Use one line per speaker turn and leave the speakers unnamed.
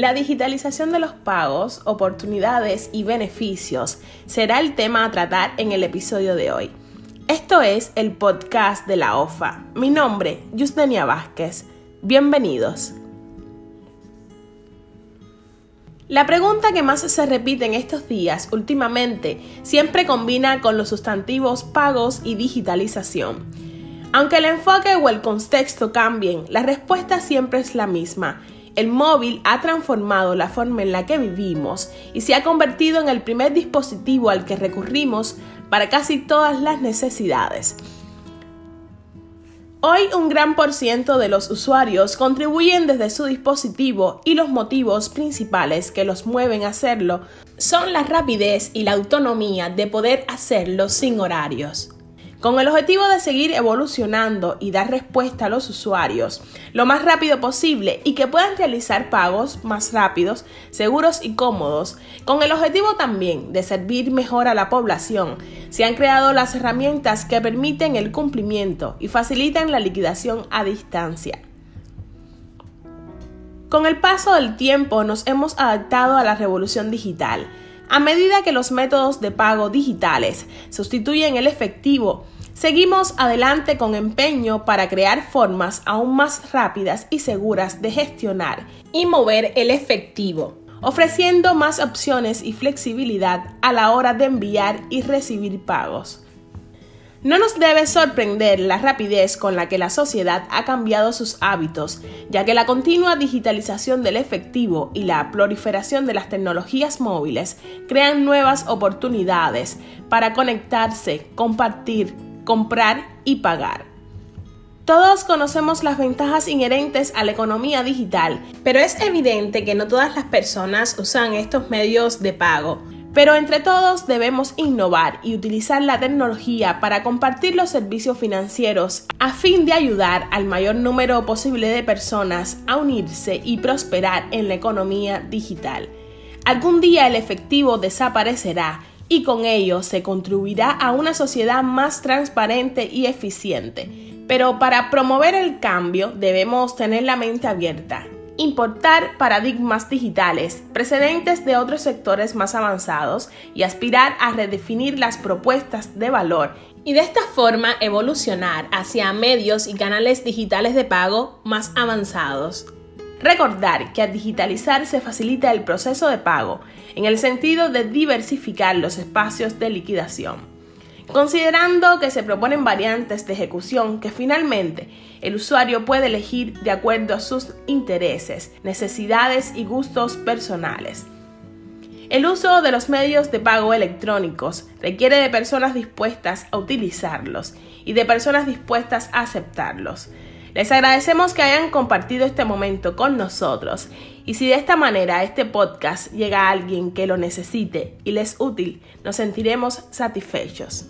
La digitalización de los pagos, oportunidades y beneficios será el tema a tratar en el episodio de hoy. Esto es el podcast de la OFA. Mi nombre, Yusdenia Vázquez. Bienvenidos. La pregunta que más se repite en estos días últimamente siempre combina con los sustantivos pagos y digitalización. Aunque el enfoque o el contexto cambien, la respuesta siempre es la misma el móvil ha transformado la forma en la que vivimos y se ha convertido en el primer dispositivo al que recurrimos para casi todas las necesidades. Hoy un gran por ciento de los usuarios contribuyen desde su dispositivo y los motivos principales que los mueven a hacerlo son la rapidez y la autonomía de poder hacerlo sin horarios con el objetivo de seguir evolucionando y dar respuesta a los usuarios lo más rápido posible y que puedan realizar pagos más rápidos, seguros y cómodos, con el objetivo también de servir mejor a la población. Se han creado las herramientas que permiten el cumplimiento y facilitan la liquidación a distancia. Con el paso del tiempo nos hemos adaptado a la revolución digital a medida que los métodos de pago digitales sustituyen el efectivo, seguimos adelante con empeño para crear formas aún más rápidas y seguras de gestionar y mover el efectivo, ofreciendo más opciones y flexibilidad a la hora de enviar y recibir pagos. No nos debe sorprender la rapidez con la que la sociedad ha cambiado sus hábitos, ya que la continua digitalización del efectivo y la proliferación de las tecnologías móviles crean nuevas oportunidades para conectarse, compartir, comprar y pagar. Todos conocemos las ventajas inherentes a la economía digital, pero es evidente que no todas las personas usan estos medios de pago. Pero entre todos debemos innovar y utilizar la tecnología para compartir los servicios financieros a fin de ayudar al mayor número posible de personas a unirse y prosperar en la economía digital. Algún día el efectivo desaparecerá y con ello se contribuirá a una sociedad más transparente y eficiente. Pero para promover el cambio debemos tener la mente abierta importar paradigmas digitales precedentes de otros sectores más avanzados y aspirar a redefinir las propuestas de valor y de esta forma evolucionar hacia medios y canales digitales de pago más avanzados. Recordar que al digitalizar se facilita el proceso de pago en el sentido de diversificar los espacios de liquidación considerando que se proponen variantes de ejecución que finalmente el usuario puede elegir de acuerdo a sus intereses, necesidades y gustos personales. El uso de los medios de pago electrónicos requiere de personas dispuestas a utilizarlos y de personas dispuestas a aceptarlos. Les agradecemos que hayan compartido este momento con nosotros y si de esta manera este podcast llega a alguien que lo necesite y les útil, nos sentiremos satisfechos.